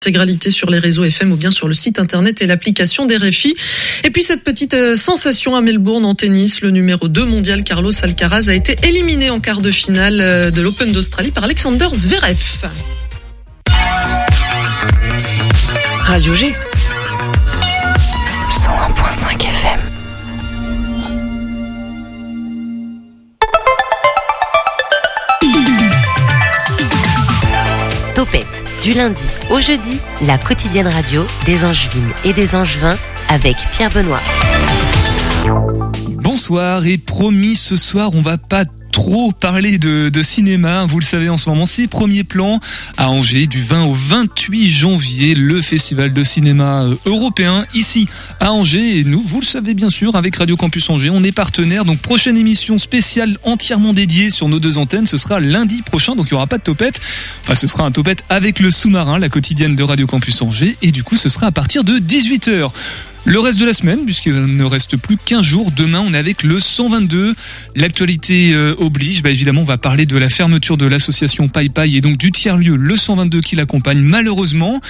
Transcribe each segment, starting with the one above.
intégralité sur les réseaux FM ou bien sur le site internet et l'application des RFI. Et puis cette petite euh, sensation à Melbourne en tennis, le numéro 2 mondial Carlos Alcaraz a été éliminé en quart de finale euh, de l'Open d'Australie par Alexander Zverev. Radio G. du lundi au jeudi, la quotidienne radio des Angevines et des Angevins avec Pierre Benoît. Bonsoir et promis ce soir on va pas trop parler de, cinéma, vous le savez en ce moment, c'est Premier Plan à Angers du 20 au 28 janvier, le festival de cinéma euh, européen ici à Angers. Et nous, vous le savez bien sûr, avec Radio Campus Angers, on est partenaire, donc prochaine émission spéciale entièrement dédiée sur nos deux antennes, ce sera lundi prochain, donc il n'y aura pas de topette, enfin ce sera un topette avec le sous-marin, la quotidienne de Radio Campus Angers. Et du coup ce sera à partir de 18h. Le reste de la semaine, puisqu'il ne reste plus qu'un jour, demain on est avec le 122. L'actualité euh, oblige, bah, évidemment on va parler de la fermeture de l'association Pai Pai et donc du tiers-lieu, le 122 qui l'accompagne malheureusement.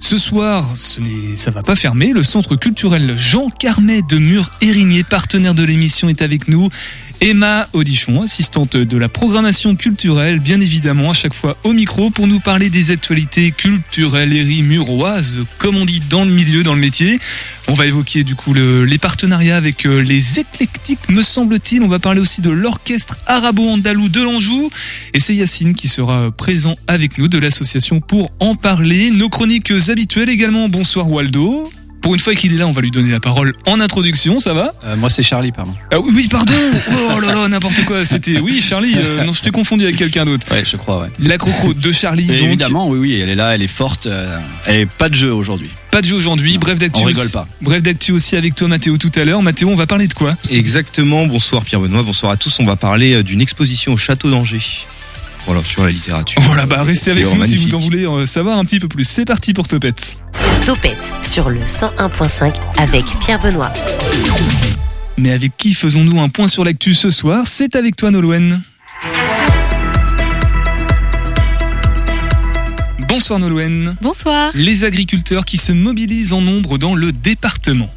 Ce soir, ce ça va pas fermer. Le centre culturel Jean Carmet de Mur-Érigné, partenaire de l'émission, est avec nous. Emma Audichon, assistante de la programmation culturelle, bien évidemment, à chaque fois au micro pour nous parler des actualités culturelles et muroises, comme on dit dans le milieu, dans le métier. On va évoquer du coup le, les partenariats avec euh, les éclectiques, me semble-t-il. On va parler aussi de l'orchestre arabo-andalou de l'Anjou. Et c'est Yacine qui sera présent avec nous de l'association pour en parler. Nos habituelles également. Bonsoir Waldo. Pour une fois qu'il est là, on va lui donner la parole en introduction, ça va euh, Moi c'est Charlie, pardon. Ah oui, oui pardon Oh là là, n'importe quoi, c'était... Oui, Charlie, euh, non, je t'ai confondu avec quelqu'un d'autre. Ouais, je crois, ouais. La crocro de Charlie, donc... Évidemment, oui, oui, elle est là, elle est forte, euh, et pas de jeu aujourd'hui. Pas de jeu aujourd'hui, bref d'actu. On rigole aussi- pas. Bref d'actu aussi avec toi Mathéo tout à l'heure. Mathéo, on va parler de quoi? Exactement, bonsoir Pierre Benoît, bonsoir à tous. On va parler euh, d'une exposition au château d'Angers. Voilà, sur la littérature. Voilà, bah restez avec nous si vous en voulez euh, savoir un petit peu plus. C'est parti pour Topette. Topette sur le 101.5 avec Pierre Benoît. Mais avec qui faisons-nous un point sur l'actu ce soir? C'est avec toi Nolwenn. Bonsoir Nolwenn. Bonsoir. Les agriculteurs qui se mobilisent en nombre dans le département.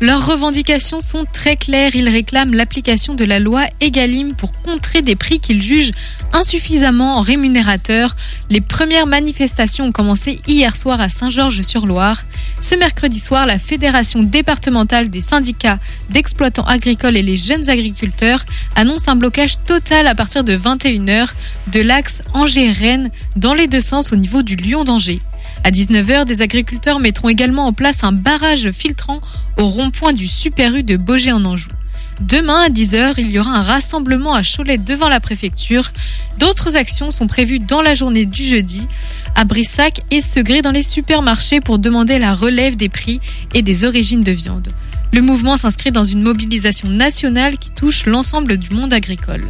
Leurs revendications sont très claires. Ils réclament l'application de la loi Egalim pour contrer des prix qu'ils jugent insuffisamment rémunérateurs. Les premières manifestations ont commencé hier soir à Saint-Georges-sur-Loire. Ce mercredi soir, la Fédération départementale des syndicats d'exploitants agricoles et les jeunes agriculteurs annonce un blocage total à partir de 21h de l'axe Angers-Rennes dans les deux sens au niveau du Lyon d'Angers. À 19h, des agriculteurs mettront également en place un barrage filtrant au rond-point du Super U de Beaugé en Anjou. Demain à 10h, il y aura un rassemblement à Cholet devant la préfecture. D'autres actions sont prévues dans la journée du jeudi à Brissac et Segré dans les supermarchés pour demander la relève des prix et des origines de viande. Le mouvement s'inscrit dans une mobilisation nationale qui touche l'ensemble du monde agricole.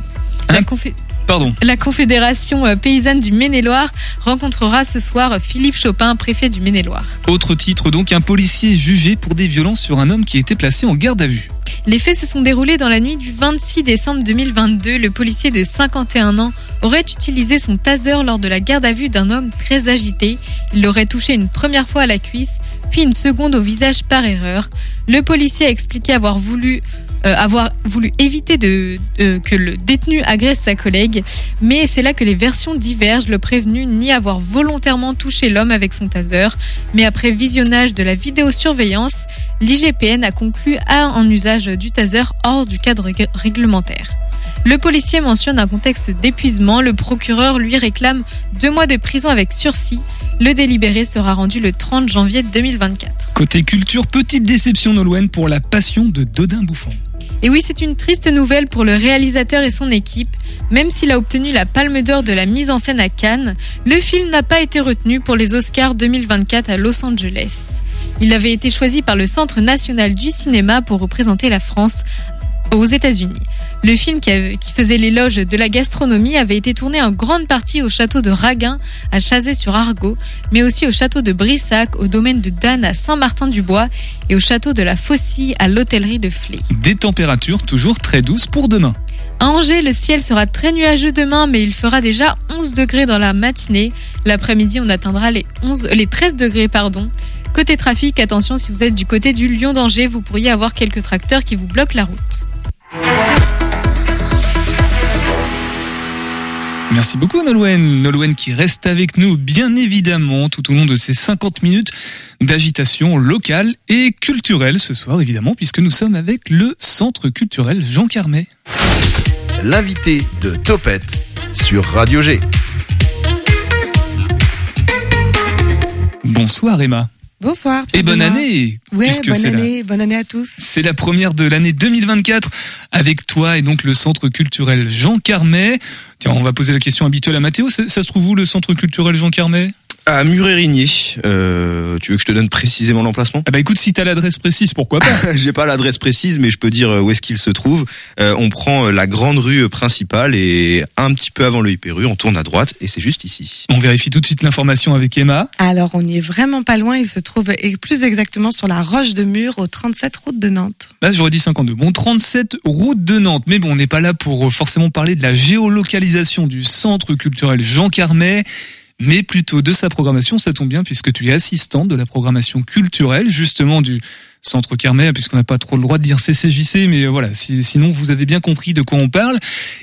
La, confé- Pardon. la Confédération euh, paysanne du Maine-et-Loire rencontrera ce soir Philippe Chopin, préfet du Maine-et-Loire. Autre titre donc, un policier jugé pour des violences sur un homme qui a été placé en garde à vue. Les faits se sont déroulés dans la nuit du 26 décembre 2022. Le policier de 51 ans aurait utilisé son taser lors de la garde à vue d'un homme très agité. Il l'aurait touché une première fois à la cuisse, puis une seconde au visage par erreur. Le policier a expliqué avoir voulu euh, avoir voulu éviter euh, que le détenu agresse sa collègue, mais c'est là que les versions divergent. Le prévenu nie avoir volontairement touché l'homme avec son taser, mais après visionnage de la vidéosurveillance, l'IGPN a conclu à un usage du taser hors du cadre rég- réglementaire. Le policier mentionne un contexte d'épuisement. Le procureur lui réclame deux mois de prison avec sursis. Le délibéré sera rendu le 30 janvier 2024. Côté culture, petite déception Nolwenn pour la passion de Dodin Bouffon. Et oui, c'est une triste nouvelle pour le réalisateur et son équipe. Même s'il a obtenu la Palme d'Or de la mise en scène à Cannes, le film n'a pas été retenu pour les Oscars 2024 à Los Angeles. Il avait été choisi par le Centre national du cinéma pour représenter la France aux États-Unis. Le film qui, faisait l'éloge de la gastronomie avait été tourné en grande partie au château de Raguin à Chazé-sur-Argot, mais aussi au château de Brissac, au domaine de Dan à Saint-Martin-du-Bois et au château de la Faucille à l'hôtellerie de Flé. Des températures toujours très douces pour demain. À Angers, le ciel sera très nuageux demain, mais il fera déjà 11 degrés dans la matinée. L'après-midi, on atteindra les 11, les 13 degrés, pardon. Côté trafic, attention, si vous êtes du côté du Lyon d'Angers, vous pourriez avoir quelques tracteurs qui vous bloquent la route. Merci beaucoup Nolwenn. Nolwenn qui reste avec nous bien évidemment tout au long de ces 50 minutes d'agitation locale et culturelle ce soir évidemment puisque nous sommes avec le Centre culturel Jean Carmet. L'invité de Topette sur Radio G. Bonsoir Emma. Bonsoir. Et bonne année Ouais, bonne la- année, bonne année à tous. C'est la première de l'année 2024 avec toi et donc le centre culturel Jean Carmet. Tiens, on va poser la question habituelle à Mathéo. Ça, ça se trouve où le centre culturel Jean Carmet? À Muret-Rigné, euh, tu veux que je te donne précisément l'emplacement? Ah bah écoute, si t'as l'adresse précise, pourquoi pas J'ai pas l'adresse précise, mais je peux dire où est-ce qu'il se trouve. Euh, on prend euh, la grande rue principale et un petit peu avant le hyper on tourne à droite et c'est juste ici. On vérifie tout de suite l'information avec Emma. Alors, on n'y est vraiment pas loin. Il se trouve et plus exactement sur la Roche de Mur, au 37 route de Nantes. Là, j'aurais dit 52. Bon, 37 route de Nantes. Mais bon, on n'est pas là pour euh, forcément parler de la géolocalisation du centre culturel Jean Carmet, mais plutôt de sa programmation. Ça tombe bien puisque tu es assistante de la programmation culturelle, justement du centre Carmet, puisqu'on n'a pas trop le droit de dire CCJC, mais euh, voilà, si- sinon vous avez bien compris de quoi on parle.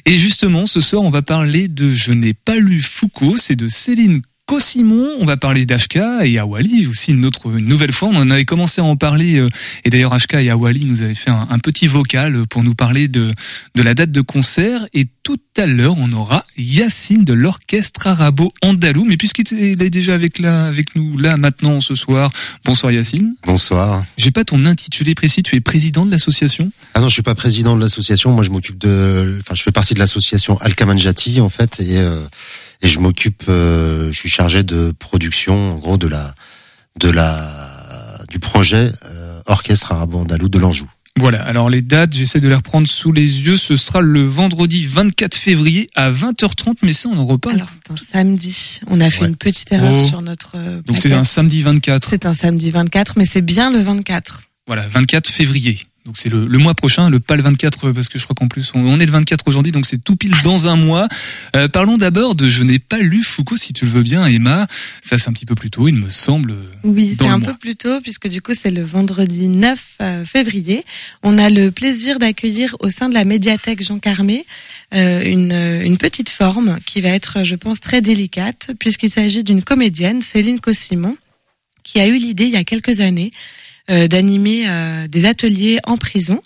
Et justement, ce soir, on va parler de Je n'ai pas lu Foucault, c'est de Céline Cosimon, on va parler d'Ashka et Awali aussi une autre une nouvelle fois. On en avait commencé à en parler euh, et d'ailleurs Ashka et Awali nous avaient fait un, un petit vocal pour nous parler de de la date de concert et tout à l'heure on aura Yacine de l'orchestre arabo andalou. Mais puisqu'il est il est déjà avec là avec nous là maintenant ce soir, bonsoir Yacine. Bonsoir. J'ai pas ton intitulé précis. Tu es président de l'association? Ah non, je suis pas président de l'association. Moi, je m'occupe de. Enfin, je fais partie de l'association Alkamanjati en fait, et euh, et je m'occupe. euh, je suis chargé de production, en gros, de la de la du projet euh, orchestre arabo-andalou de l'Anjou. Voilà, alors les dates, j'essaie de les reprendre sous les yeux. Ce sera le vendredi 24 février à 20h30, mais ça, on en reparle. Alors, c'est un samedi. On a fait Ouais. une petite erreur Oh. sur notre. euh, Donc c'est un samedi 24. C'est un samedi 24, mais c'est bien le 24. Voilà, 24 février. Donc c'est le, le mois prochain, le pas le 24 euh, parce que je crois qu'en plus on, on est le 24 aujourd'hui, donc c'est tout pile dans un mois. Euh, parlons d'abord de Je n'ai pas lu Foucault, si tu le veux bien, Emma. Ça c'est un petit peu plus tôt, il me semble. Oui, Dans c'est un mois. peu plus tôt puisque du coup c'est le vendredi 9 euh, février. On a le plaisir d'accueillir au sein de la médiathèque Jean Carmé euh, une, euh, une petite forme qui va être, je pense, très délicate puisqu'il s'agit d'une comédienne, Céline Cosimon, qui a eu l'idée il y a quelques années euh, d'animer euh, des ateliers en prison.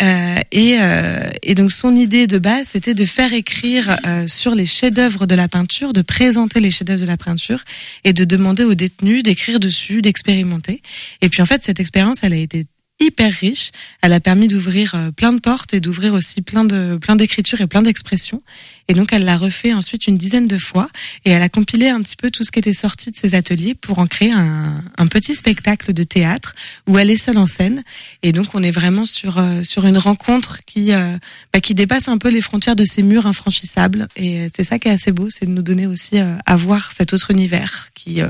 Euh, et, euh, et donc son idée de base, c'était de faire écrire euh, sur les chefs-d'œuvre de la peinture, de présenter les chefs-d'œuvre de la peinture et de demander aux détenus d'écrire dessus, d'expérimenter. Et puis en fait, cette expérience, elle a été hyper riche. Elle a permis d'ouvrir euh, plein de portes et d'ouvrir aussi plein de plein d'écritures et plein d'expressions. Et donc elle l'a refait ensuite une dizaine de fois et elle a compilé un petit peu tout ce qui était sorti de ces ateliers pour en créer un, petit spectacle de théâtre où elle est seule en scène. Et donc on est vraiment sur euh, sur une rencontre qui euh, bah, qui dépasse un peu les frontières de ces murs infranchissables. Et c'est ça qui est assez beau, c'est de nous donner aussi à voir cet autre univers qui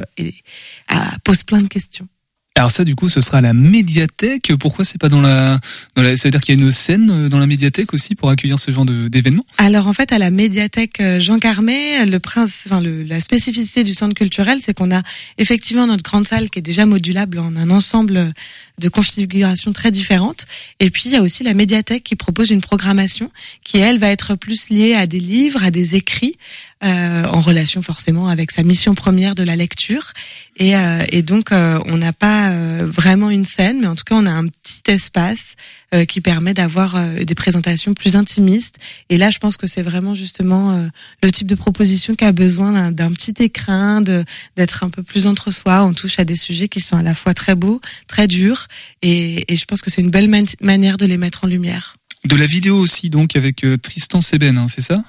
pose plein de questions. Alors ça du coup ce sera à la médiathèque. Pourquoi c'est pas dans la, dans la... Ça veut dire qu'il y a une scène euh, dans la médiathèque aussi pour accueillir ce genre d'événement? Alors en fait, à la médiathèque euh, Jean Carmet, le prince, enfin le, la spécificité du centre culturel, c'est qu'on a effectivement notre grande salle qui est déjà modulable en un ensemble de configurations très différentes. Et puis il y a aussi la médiathèque qui propose une programmation qui elle va être plus liée à des livres, à des écrits, euh, en relation forcément avec sa mission première de la lecture. Et, euh, et donc euh, on n'a pas euh, vraiment une scène, mais en tout cas on a un petit espace euh, qui permet d'avoir euh, des présentations plus intimistes. Et là, je pense que c'est vraiment justement le type de proposition qui a besoin d'un- petit écrin, d'être un peu plus entre soi. On touche à des sujets qui sont à la fois très beaux, très durs, et, et je pense que c'est une belle man- manière de les mettre en lumière. De la vidéo aussi donc avec Tristan Seben, hein, c'est ça?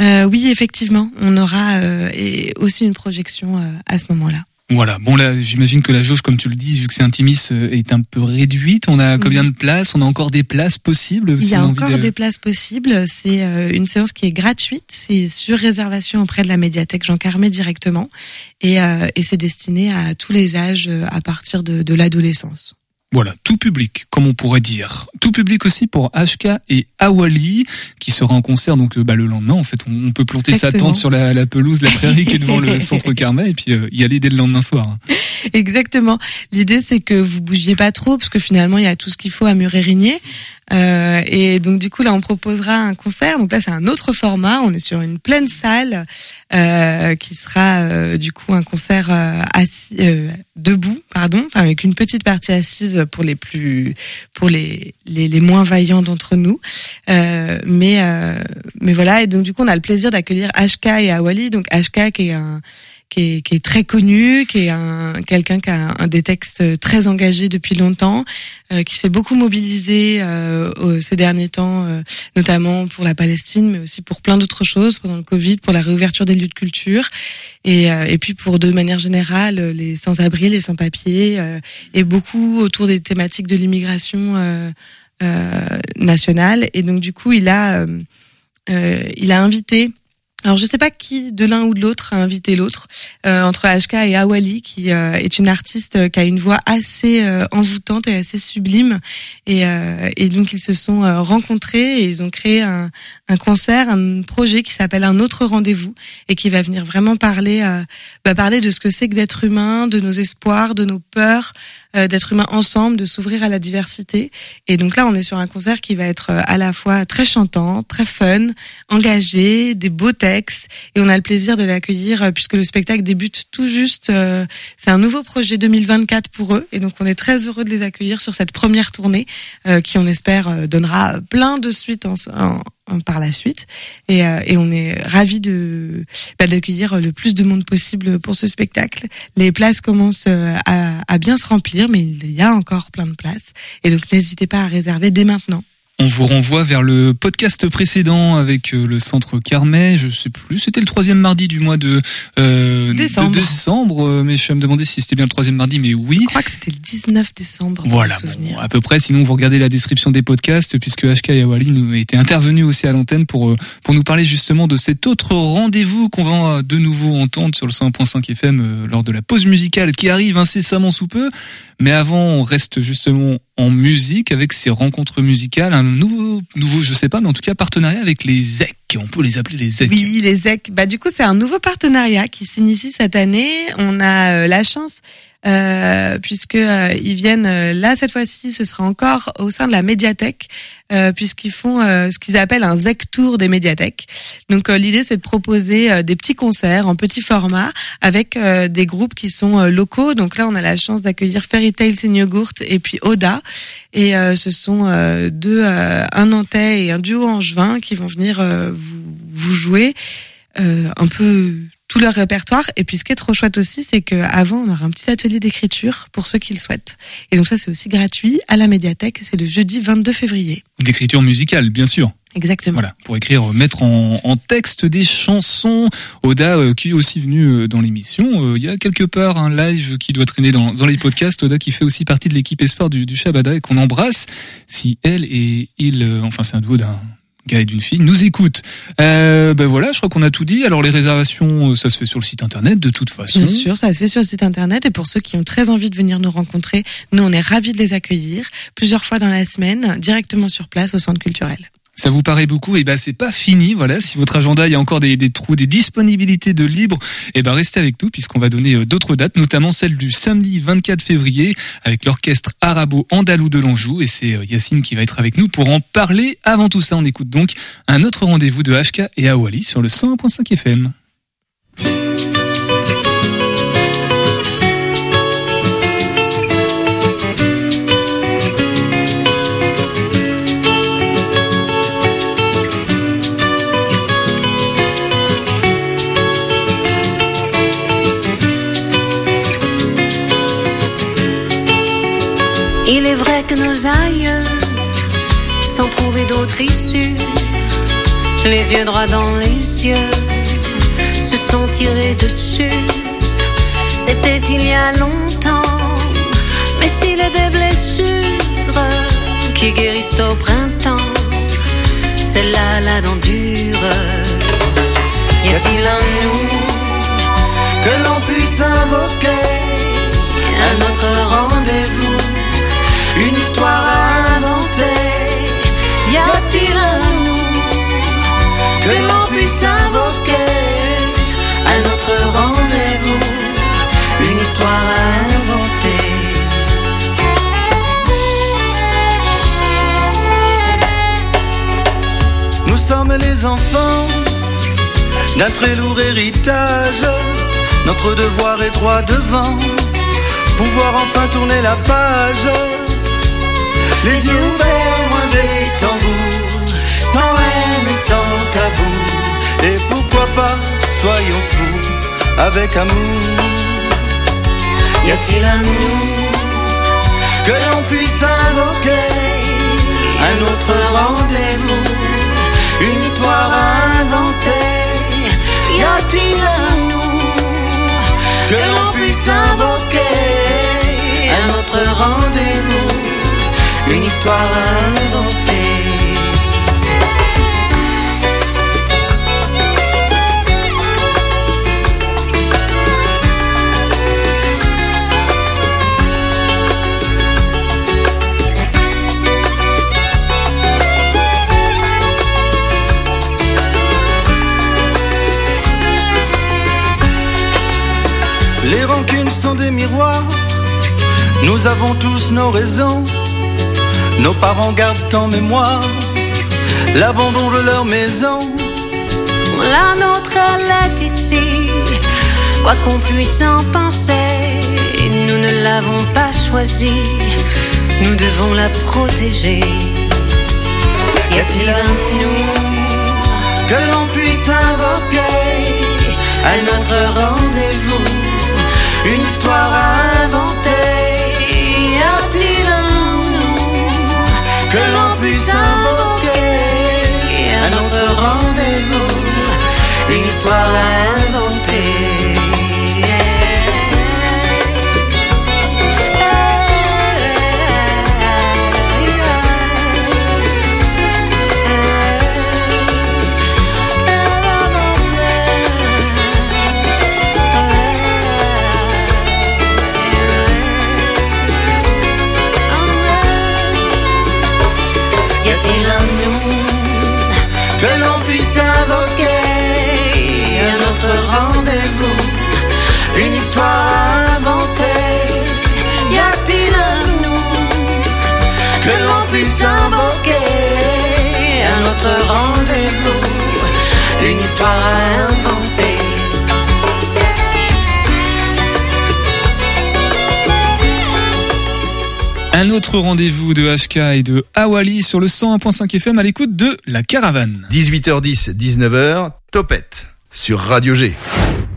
Euh, oui, effectivement, on aura euh, et aussi une projection euh, à ce moment-là. Voilà. Bon là, j'imagine que la jauge, comme tu le dis, vu que c'est intimiste, euh, est un peu réduite. On a combien de places? On a encore des places possibles Il y a encore de- des places possibles. C'est euh, une séance qui est gratuite. C'est sur réservation auprès de la médiathèque Jean Carmet directement. Et, euh, et c'est destiné à tous les âges à partir de, de l'adolescence. Voilà, tout public, comme on pourrait dire. Tout public aussi pour HK et Awali, qui sera en concert donc euh, bah, le lendemain. En fait, on, on peut planter sa tente sur la, la pelouse, la prairie qui est devant le centre Carmet, et puis euh, y aller dès le lendemain soir. hein. Exactement. L'idée c'est que vous bougiez pas trop parce que finalement il y a tout ce qu'il faut à Murérigné. Euh, et donc du coup là on proposera un concert. Donc là c'est un autre format. On est sur une pleine salle euh, qui sera euh, du coup un concert euh, assis, euh, debout, pardon, enfin, avec une petite partie assise pour les plus pour les les, les moins vaillants d'entre nous. Euh, mais mais voilà et donc du coup on a le plaisir d'accueillir HK et Awali. Donc HK qui est un qui est, qui est très connu, qui est un quelqu'un qui a un, des textes très engagés depuis longtemps, euh, qui s'est beaucoup mobilisé euh, ces derniers temps, euh, notamment pour la Palestine, mais aussi pour plein d'autres choses pendant le Covid, pour la réouverture des lieux de culture, et, euh, et puis pour de manière générale les sans-abri, les sans-papiers, euh, et beaucoup autour des thématiques de l'immigration euh, nationale. Et donc du coup, il a il a invité alors je sais pas qui de l'un ou de l'autre a invité l'autre euh, entre HK et Awali qui euh, est une artiste euh, qui a une voix assez euh, envoûtante et assez sublime. Et, euh, et donc ils se sont euh, rencontrés et ils ont créé un, un concert, un projet qui s'appelle un autre rendez-vous et qui va venir vraiment parler bah, parler de ce que c'est que d'être humain, de nos espoirs, de nos peurs, d'être humain ensemble, de s'ouvrir à la diversité et donc là on est sur un concert qui va être euh, à la fois très chantant, très fun, engagé, des beaux textes et on a le plaisir de l'accueillir euh, puisque le spectacle débute tout juste. euh, c'est un nouveau projet 2024 pour eux et donc on est très heureux de les accueillir sur cette première tournée euh, qui on espère euh, donnera plein de suites en- en- par la suite et, euh, et on est ravis de bah, d'accueillir le plus de monde possible pour ce spectacle. Les places commencent euh, à, à bien se remplir mais il y a encore plein de places et donc n'hésitez pas à réserver dès maintenant. On vous renvoie vers le podcast précédent avec euh, le centre Carmet. Je sais plus, c'était le troisième mardi du mois de, euh, Décembre. de décembre. euh, Mais je me demander si c'était bien le troisième mardi, mais oui. Je crois que c'était le 19 décembre. Voilà, bon, à peu près. Sinon, vous regardez la description des podcasts, puisque HK et Awali nous étaient intervenus aussi à l'antenne pour euh, pour nous parler justement de cet autre rendez-vous qu'on va de nouveau entendre sur le 101.5 FM lors de la pause musicale qui arrive incessamment sous peu. Mais avant, on reste justement en musique avec ces rencontres musicales, un nouveau, nouveau, je sais pas, mais en tout cas partenariat avec les ZEC. On peut les appeler les ZEC. Oui, les ZEC. Bah, du coup, c'est un nouveau partenariat qui s'initie cette année. On a euh, la chance, euh, puisque euh, ils viennent euh, là cette fois-ci, ce sera encore au sein de la médiathèque, euh, puisqu'ils font euh, ce qu'ils appellent un ZEC Tour des médiathèques. Donc, euh, l'idée, c'est de proposer des petits concerts en petit format avec des groupes qui sont locaux. Donc là, on a la chance d'accueillir Fairy Tales in Yogurt et puis Oda. Et ce sont deux, un Nantais et un duo angevin qui vont venir vous, vous jouer euh, un peu tout leur répertoire. Et puis ce qui est trop chouette aussi, c'est qu'avant, on aura un petit atelier d'écriture pour ceux qui le souhaitent. Et donc ça, c'est aussi gratuit à la médiathèque. C'est le jeudi 22 février. D'écriture musicale, bien sûr. Exactement. Voilà, pour écrire, euh, mettre en, en texte des chansons. Oda, euh, qui est aussi venu euh, dans l'émission, euh, il y a quelque part un live qui doit traîner dans, dans les podcasts. Oda qui fait aussi partie de l'équipe espoir du, du Shabada et qu'on embrasse. Si elle et il, enfin c'est un duo d'un gars et d'une fille, nous écoutent. Euh, ben voilà, je crois qu'on a tout dit. Alors les réservations, euh, ça se fait sur le site internet de toute façon. Bien sûr, ça se fait sur le site internet et pour ceux qui ont très envie de venir nous rencontrer, nous on est ravis de les accueillir plusieurs fois dans la semaine, directement sur place au centre culturel. Ça vous paraît beaucoup? Et ben c'est pas fini. Voilà, si votre agenda il y a encore des, trous, des disponibilités de libre, et ben restez avec nous puisqu'on va donner euh, d'autres dates, notamment celle du samedi 24 février avec l'orchestre arabo andalou de l'Anjou. Et c'est euh, Yacine qui va être avec nous pour en parler. Avant tout ça, on écoute donc un autre rendez-vous de HK et Awali sur le 101.5 FM. Est vrai que nos aïeux, sans trouver d'autre issue, les yeux droits dans les yeux, se sont tirés dessus. C'était il y a longtemps, mais s'il est des blessures qui guérissent au printemps, celle-là, la dent dure. Y a-t-il en nous que l'on puisse invoquer un autre rendez-vous? une histoire à inventer. Y a-t-il un nous que l'on puisse invoquer à notre rendez-vous, une histoire à inventer? Nous sommes les enfants d'un très lourd héritage. Notre devoir est droit devant, pouvoir enfin tourner la page les yeux ouverts, loin des tambours, sans haine et sans tabou. Et pourquoi pas, soyons fous, avec amour. Y a-t-il un nous que l'on puisse invoquer? Un autre rendez-vous, une histoire à inventer? Histoire à inventer? Les rancunes sont des miroirs. Nous avons tous nos raisons. Nos parents gardent en mémoire l'abandon de leur maison. La nôtre, elle est ici. Quoi qu'on puisse en penser, nous ne l'avons pas choisie. Nous devons la protéger. Y a-t-il un nous que l'on puisse invoquer à notre rendez-vous, une histoire à rendez-vous, rendez-vous, une histoire à inventer? Y a-t-il un nous que l'on puisse invoquer? À notre rendez-vous, une histoire à inventer? Un autre rendez-vous de HK et de Awali sur le 101.5 FM à l'écoute de La Caravane. 18h10, 19h, Topette sur Radio G.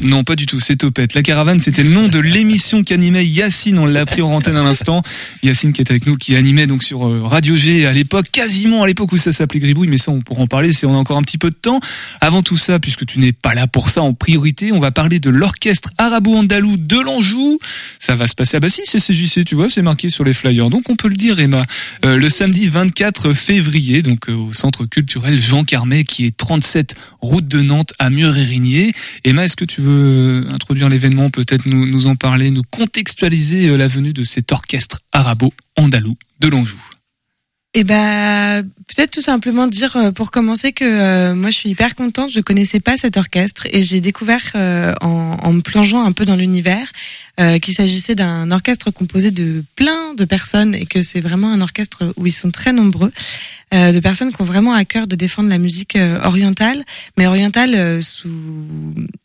Non, pas du tout, c'est Topette. La Caravane, c'était le nom de l'émission qu'animait Yacine, on l'a appris en antenne à l'instant. Yacine qui est avec nous, qui animait donc sur euh, Radio G à l'époque, quasiment à l'époque où ça s'appelait Gribouille, mais ça on pourra en parler si on a encore un petit peu de temps. Avant tout ça, puisque tu n'es pas là pour ça en priorité, on va parler de l'orchestre arabo-andalou de l'Anjou. Ça va se passer, ah bah si, c'est CJC, tu vois, c'est marqué sur les flyers. Donc on peut le dire, Emma, Euh, le samedi 24 février, donc euh, au centre culturel Jean Carmet, qui est 37 route de Nantes à Emma, est-ce que tu veux euh, introduire l'événement, peut-être nous, nous en parler, nous contextualiser euh, la venue de cet orchestre arabo-andalou de l'Anjou? Et ben peut-être tout simplement dire euh, pour commencer que euh, moi je suis hyper contente. Je connaissais pas cet orchestre et j'ai découvert euh, en, en me plongeant un peu dans l'univers euh, qu'il s'agissait d'un orchestre composé de plein de personnes et que c'est vraiment un orchestre où ils sont très nombreux, euh, de personnes qui ont vraiment à cœur de défendre la musique euh, orientale, mais orientale sous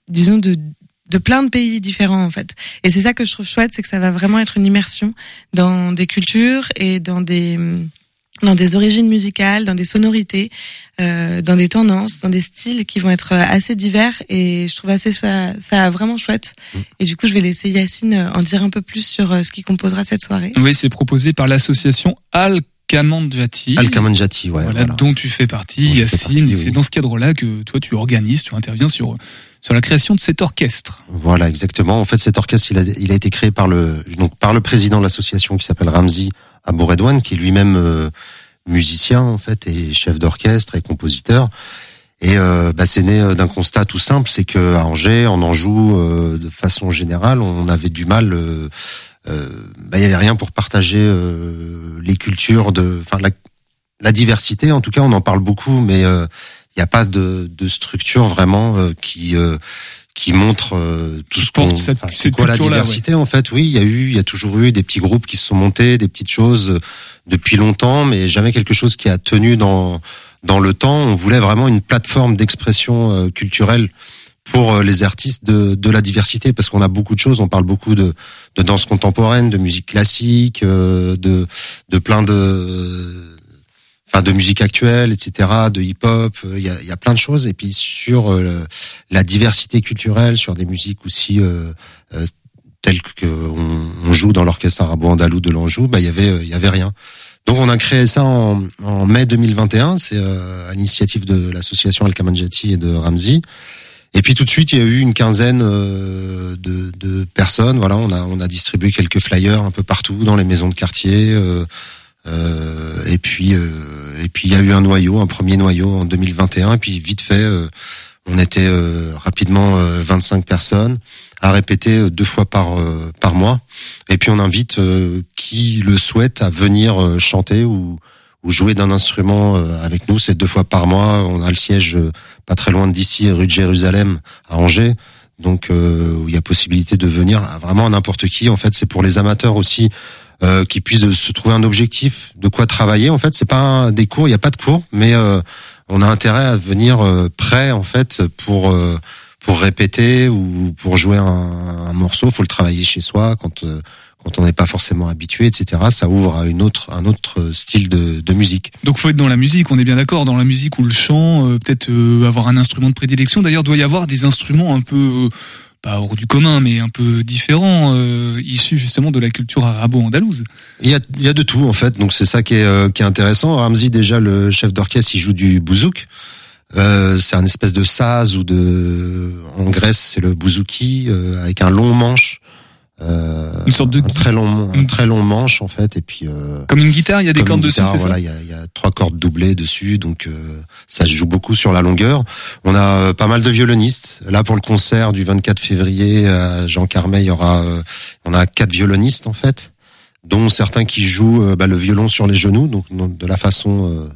disons de de plein de pays différents en fait. Et c'est ça que je trouve chouette, c'est que ça va vraiment être une immersion dans des cultures et dans des dans des origines musicales, dans des sonorités, euh, dans des tendances, dans des styles qui vont être assez divers et je trouve assez ça, ça vraiment chouette. Et du coup, je vais laisser Yacine euh, en dire un peu plus sur euh, ce qui composera cette soirée. Oui, c'est proposé par l'association Al Kamandjati. Al Kamandjati, ouais. Voilà, voilà. dont tu fais partie, Yacine. C'est oui. dans ce cadre-là que toi tu organises, tu interviens sur sur la création de cet orchestre. Voilà, exactement. En fait, cet orchestre, il a, il a été créé par le, donc, par le président de l'association qui s'appelle Ramzi Abouredouane, qui est lui-même euh, musicien, en fait, et chef d'orchestre et compositeur. Et euh, bah, c'est né euh, d'un constat tout simple, c'est que à Angers, en Anjou, euh, de façon générale, on avait du mal. euh, euh, bah, il avait rien pour partager euh, les cultures de, enfin la, la diversité. En tout cas, on en parle beaucoup, mais il n'y a pas de, de structure vraiment euh, qui euh, qui montre euh, tout Qui ce qu'on. cette- enfin, cette c'est quoi la diversité en fait Oui, il y a eu, il y a toujours eu des petits groupes qui se sont montés, des petites choses euh, depuis longtemps, mais jamais quelque chose qui a tenu dans dans le temps, on voulait vraiment une plateforme d'expression euh, culturelle pour euh, les artistes de, de la diversité, parce qu'on a beaucoup de choses. On parle beaucoup de, de danse contemporaine, de musique classique, euh, de, de plein de enfin de musique actuelle, etc., de hip-hop, il y a, y a plein de choses. Et puis sur euh, la diversité culturelle, sur des musiques aussi euh, euh, telles que on, joue dans l'orchestre arabo-andalou de l'Anjou, bah il y avait il y avait rien. Donc on a créé ça en, en mai 2021, c'est euh, à l'initiative de l'association Al-Kamanjati et de Ramzi. Et puis tout de suite, il y a eu une quinzaine euh, de, de personnes. Voilà, on a on a distribué quelques flyers un peu partout dans les maisons de quartier. Euh, et puis euh, et puis il y a eu un noyau, un premier noyau en 2021. Et puis vite fait, euh, on était rapidement euh, 25 personnes à répéter deux fois par par mois. Et puis on invite qui le souhaite à venir chanter ou ou jouer d'un instrument avec nous. C'est deux fois par mois. On a le siège pas très loin d'ici, rue de Jérusalem, à Angers. Donc euh, où il y a possibilité de venir à vraiment à n'importe qui. En fait, c'est pour les amateurs aussi euh, qui puissent se trouver un objectif, de quoi travailler. En fait, c'est pas un- des cours, il n'y a pas de cours, mais euh, on a intérêt à venir euh, prêt en fait pour euh, pour répéter ou pour jouer un, un morceau. Faut le travailler chez soi quand euh, quand on n'est pas forcément habitué, etc. Ça ouvre à une autre un autre style de, de musique. Donc faut être dans la musique, on est bien d'accord, dans la musique ou le chant, euh, peut-être euh, avoir un instrument de prédilection. D'ailleurs, doit y avoir des instruments un peu euh, pas hors du commun, mais un peu différents, euh, issus justement de la culture arabo-andalouse. Il y a, il y a de tout en fait, donc c'est ça qui est, euh, qui est intéressant. Ramzi déjà le chef d'orchestre, il joue du bouzouk. Euh, c'est un espèce de saz ou de en Grèce c'est le bouzouki euh, avec un long manche. Euh, Une sorte de un très long un très long manche en fait et puis euh, Comme une guitare, il y a des cordes dessus, guitare, c'est voilà, ça il y a, il y a trois cordes doublées dessus, donc euh, ça se joue beaucoup sur la longueur. On a euh, pas mal de violonistes. Là pour le concert du 24 février à Jean Carmet, il y aura, euh, on a quatre violonistes en fait, dont certains qui jouent euh, bah, le violon sur les genoux, donc de la façon euh,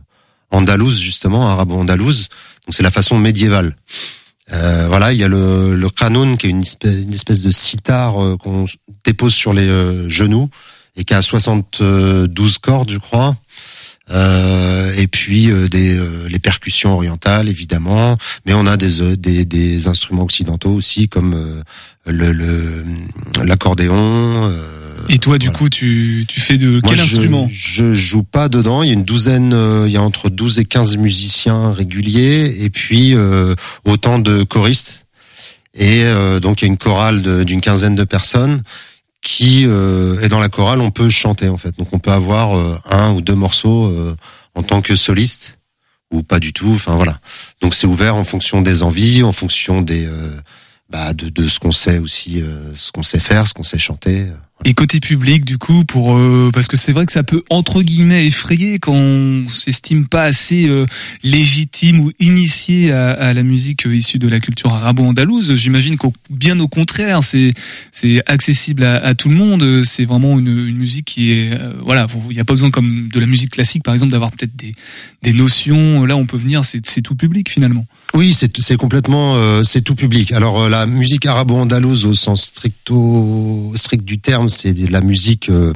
andalouse justement, arabo-andalouse. Donc c'est la façon médiévale. Euh, voilà, il y a le, le qanoun qui est une espèce, une espèce de sitar euh, qu'on dépose sur les euh, genoux et qui a 72 cordes, je crois. Euh, et puis euh, des euh, les percussions orientales évidemment, mais on a des des, des instruments occidentaux aussi comme le l'accordéon. Et toi, du coup, tu, tu fais de moi, quel je, instrument? Je joue pas dedans. Il y a une douzaine, euh, il y a entre 12 et 15 musiciens réguliers, et puis euh, autant de choristes. Et euh, donc il y a une chorale d'une quinzaine de personnes qui euh, et dans la chorale on peut chanter en fait. Donc on peut avoir euh, un ou deux morceaux euh, en tant que soliste ou pas du tout. Enfin voilà. Donc c'est ouvert en fonction des envies, en fonction des euh, bah, de, de ce qu'on sait aussi, euh, ce qu'on sait faire, ce qu'on sait chanter. Et côté public, du coup, pour euh, parce que c'est vrai que ça peut entre guillemets effrayer quand on s'estime pas assez euh, légitime ou initié à, à la musique euh, issue de la culture arabo-andalouse. J'imagine qu'au bien au contraire, c'est c'est accessible à, à tout le monde. C'est vraiment une, une musique qui est euh, voilà, il n'y a pas besoin comme de la musique classique par exemple d'avoir peut-être des des notions. Là, on peut venir, c'est c'est tout public finalement. Oui, c'est complètement euh, c'est tout public. Alors la musique arabo-andalouse au sens stricto strict du terme, c'est de la musique euh,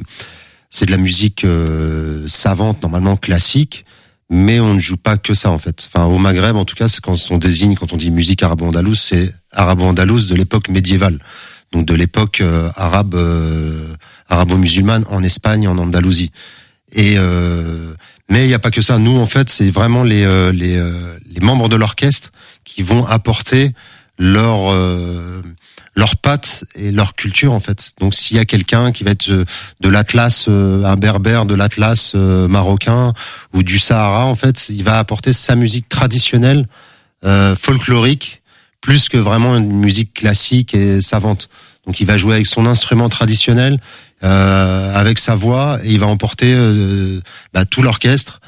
c'est de la musique euh, savante normalement classique, mais on ne joue pas que ça en fait. Enfin au Maghreb en tout cas, c'est quand on désigne quand on dit musique arabo-andalouse, c'est arabo-andalouse de l'époque médiévale. Donc de l'époque euh, arabe arabo-musulmane en Espagne en Andalousie. Et mais il n'y a pas que ça. Nous, en fait, c'est vraiment les les membres de l'orchestre qui vont apporter leur euh, leur patte et leur culture en fait. Donc s'il y a quelqu'un qui va être euh, de l'Atlas, euh, un berbère de l'Atlas euh, marocain ou du Sahara, en fait, il va apporter sa musique traditionnelle, euh, folklorique, plus que vraiment une musique classique et savante. Donc il va jouer avec son instrument traditionnel, euh, avec sa voix, et il va emporter bah, tout l'orchestre,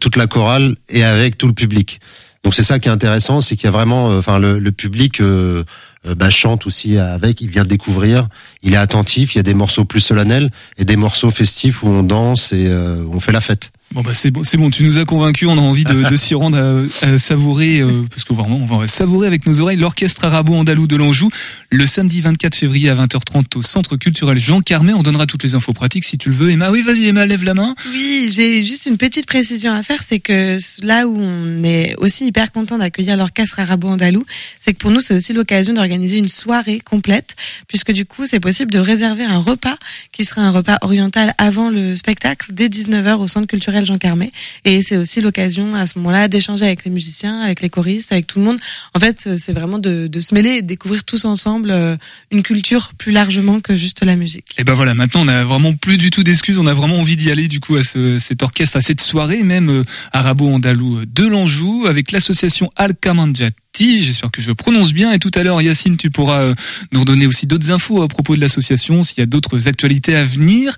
toute la chorale et avec tout le public. Donc c'est ça qui est intéressant, c'est qu'il y a vraiment, euh, enfin le, public euh, euh, bah, chante aussi avec, il vient découvrir, il est attentif. Il y a des morceaux plus solennels et des morceaux festifs où on danse et euh, où on fait la fête. Bon bah c'est bon, c'est bon, tu nous as convaincus, on a envie de, de s'y rendre à, à savourer, euh, parce que vraiment on va savourer avec nos oreilles l'orchestre arabo-andalou de l'Anjou le samedi 24 février à 20h30 au Centre culturel Jean Carmet. On donnera toutes les infos pratiques si tu le veux. Emma, oui vas-y Emma, lève la main. Oui, j'ai juste une petite précision à faire, c'est que là où on est aussi hyper content d'accueillir l'orchestre arabo-andalou, c'est que pour nous c'est aussi l'occasion d'organiser une soirée complète, puisque du coup c'est possible de réserver un repas qui sera un repas oriental avant le spectacle dès 19h au Centre culturel Jean Carmet. Et c'est aussi l'occasion à ce moment-là d'échanger avec les musiciens, avec les choristes, avec tout le monde. En fait, c'est vraiment de, se mêler et de découvrir tous ensemble euh, une culture plus largement que juste la musique. Et ben voilà, maintenant on a vraiment plus du tout d'excuses, on a vraiment envie d'y aller du coup à ce, cet orchestre, à cette soirée même euh, arabo-andalou de l'Anjou avec l'association J'espère que je prononce bien. Et tout à l'heure, Yacine, tu pourras euh, nous redonner aussi d'autres infos à propos de l'association, s'il y a d'autres actualités à venir.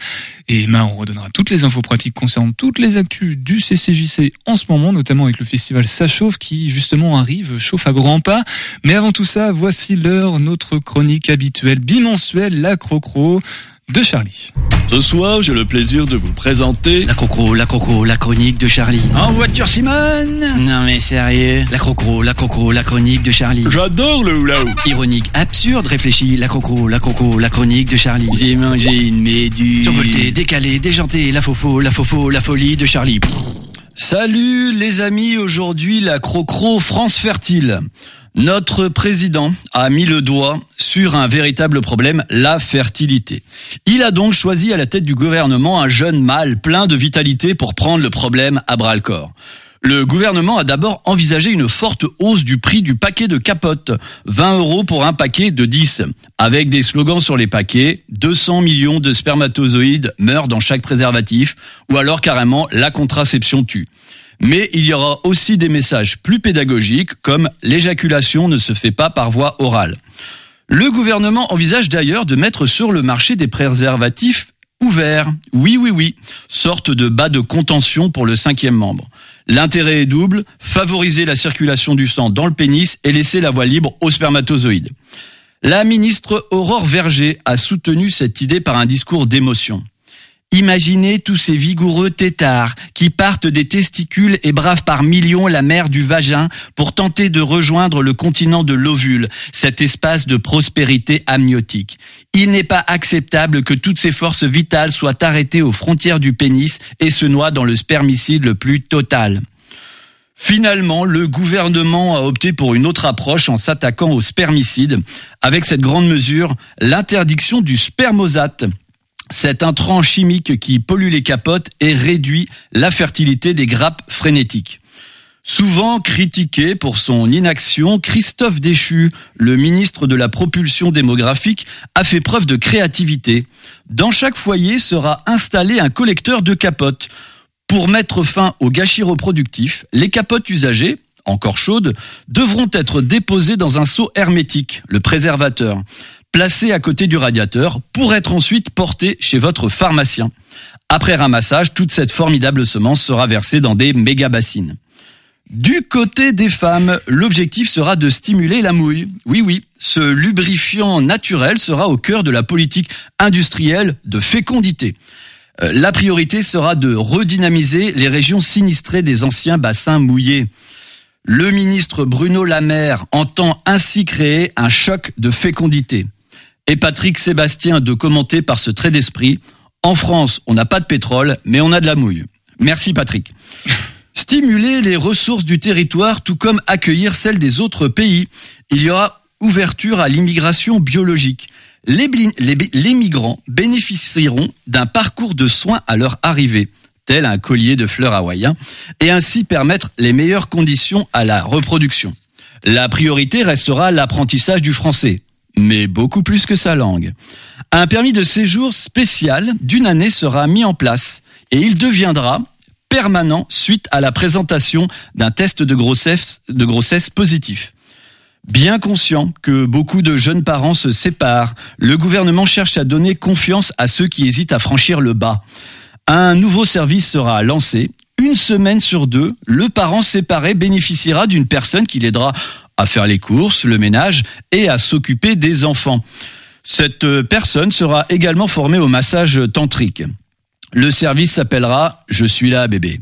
Et Emma, on redonnera toutes les infos pratiques concernant toutes les actus du CCJC en ce moment, notamment avec le festival Ça chauffe qui justement arrive, chauffe à grands pas. Mais avant tout ça, voici l'heure, notre chronique habituelle, bimensuelle, la crocro de Charlie. Ce soir, j'ai le plaisir de vous présenter La crocro, la crocro, la chronique de Charlie. En voiture Simone Non mais sérieux La crocro, la crocro, la chronique de Charlie. J'adore le hula. Ironique, absurde, réfléchi, la crocro, la crocro, la chronique de Charlie. J'ai mangé une méduse. Survolté, décalé, déjanté, la fofo, la fofo, la folie de Charlie. Salut les amis, aujourd'hui la crocro France Fertile. Notre président a mis le doigt sur un véritable problème, la fertilité. Il a donc choisi à la tête du gouvernement un jeune mâle plein de vitalité pour prendre le problème à bras le corps. Le gouvernement a d'abord envisagé une forte hausse du prix du paquet de capotes, 20 euros pour un paquet de 10, avec des slogans sur les paquets, 200 millions de spermatozoïdes meurent dans chaque préservatif, ou alors carrément la contraception tue. Mais il y aura aussi des messages plus pédagogiques comme l'éjaculation ne se fait pas par voie orale. Le gouvernement envisage d'ailleurs de mettre sur le marché des préservatifs ouverts. Oui, oui, oui. Sorte de bas de contention pour le cinquième membre. L'intérêt est double, favoriser la circulation du sang dans le pénis et laisser la voie libre aux spermatozoïdes. La ministre Aurore Verger a soutenu cette idée par un discours d'émotion. Imaginez tous ces vigoureux têtards qui partent des testicules et bravent par millions la mer du vagin pour tenter de rejoindre le continent de l'ovule, cet espace de prospérité amniotique. Il n'est pas acceptable que toutes ces forces vitales soient arrêtées aux frontières du pénis et se noient dans le spermicide le plus total. Finalement, le gouvernement a opté pour une autre approche en s'attaquant au spermicide, avec cette grande mesure, l'interdiction du spermosate, cet intrant chimique qui pollue les capotes et réduit la fertilité des grappes frénétiques. Souvent critiqué pour son inaction, Christophe Déchu, le ministre de la propulsion démographique, a fait preuve de créativité. Dans chaque foyer sera installé un collecteur de capotes. Pour mettre fin au gâchis reproductif, les capotes usagées, encore chaudes, devront être déposées dans un seau hermétique, le préservateur placé à côté du radiateur pour être ensuite porté chez votre pharmacien. Après ramassage, toute cette formidable semence sera versée dans des méga bassines. Du côté des femmes, l'objectif sera de stimuler la mouille. Oui, oui, ce lubrifiant naturel sera au cœur de la politique industrielle de fécondité. Euh, La priorité sera de redynamiser les régions sinistrées des anciens bassins mouillés. Le ministre Bruno Lamère entend ainsi créer un choc de fécondité. Et Patrick Sébastien de commenter par ce trait d'esprit. En France, on n'a pas de pétrole, mais on a de la mouille. Merci Patrick. Stimuler les ressources du territoire tout comme accueillir celles des autres pays. Il y aura ouverture à l'immigration biologique. Les, migrants bénéficieront d'un parcours de soins à leur arrivée, tel un collier de fleurs hawaïen, et ainsi permettre les meilleures conditions à la reproduction. La priorité restera l'apprentissage du français, mais beaucoup plus que sa langue. Un permis de séjour spécial d'une année sera mis en place et il deviendra permanent suite à la présentation d'un test de grossesse, positif. Bien conscient que beaucoup de jeunes parents se séparent, le gouvernement cherche à donner confiance à ceux qui hésitent à franchir le bas. Un nouveau service sera lancé. Une semaine sur deux, le parent séparé bénéficiera d'une personne qui l'aidera à faire les courses, le ménage et à s'occuper des enfants. Cette personne sera également formée au massage tantrique. Le service s'appellera Je suis là, bébé.